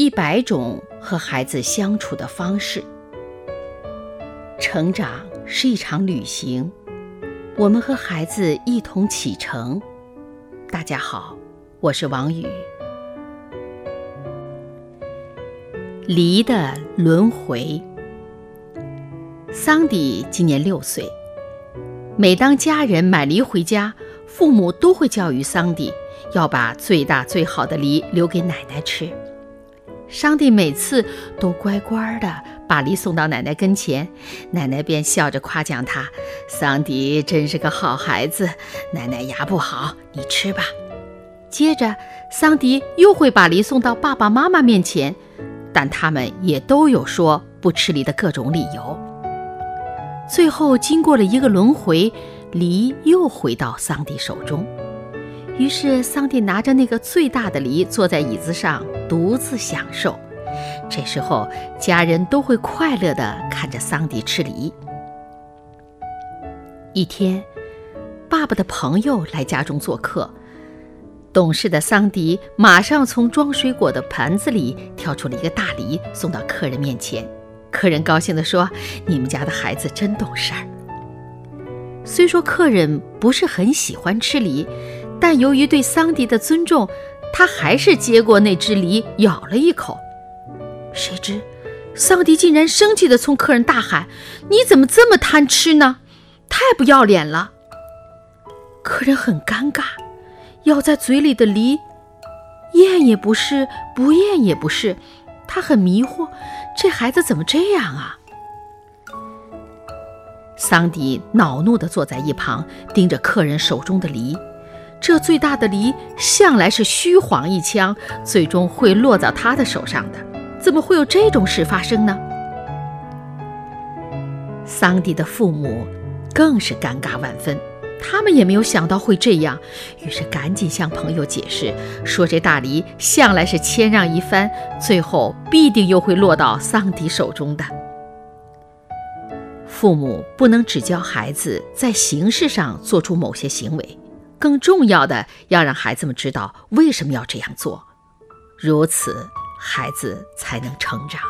一百种和孩子相处的方式。成长是一场旅行，我们和孩子一同启程。大家好，我是王宇。梨的轮回。桑迪今年六岁，每当家人买梨回家，父母都会教育桑迪要把最大最好的梨留给奶奶吃。桑迪每次都乖乖地把梨送到奶奶跟前，奶奶便笑着夸奖他：“桑迪真是个好孩子，奶奶牙不好，你吃吧。”接着，桑迪又会把梨送到爸爸妈妈面前，但他们也都有说不吃梨的各种理由。最后，经过了一个轮回，梨又回到桑迪手中。于是，桑迪拿着那个最大的梨，坐在椅子上独自享受。这时候，家人都会快乐地看着桑迪吃梨。一天，爸爸的朋友来家中做客，懂事的桑迪马上从装水果的盘子里挑出了一个大梨，送到客人面前。客人高兴地说：“你们家的孩子真懂事儿。”虽说客人不是很喜欢吃梨。但由于对桑迪的尊重，他还是接过那只梨，咬了一口。谁知，桑迪竟然生气地冲客人大喊：“你怎么这么贪吃呢？太不要脸了！”客人很尴尬，咬在嘴里的梨，咽也不是，不咽也不是，他很迷惑，这孩子怎么这样啊？桑迪恼怒地坐在一旁，盯着客人手中的梨。这最大的梨向来是虚晃一枪，最终会落到他的手上的。怎么会有这种事发生呢？桑迪的父母更是尴尬万分，他们也没有想到会这样，于是赶紧向朋友解释说：“这大梨向来是谦让一番，最后必定又会落到桑迪手中的。”父母不能只教孩子在形式上做出某些行为。更重要的，要让孩子们知道为什么要这样做，如此孩子才能成长。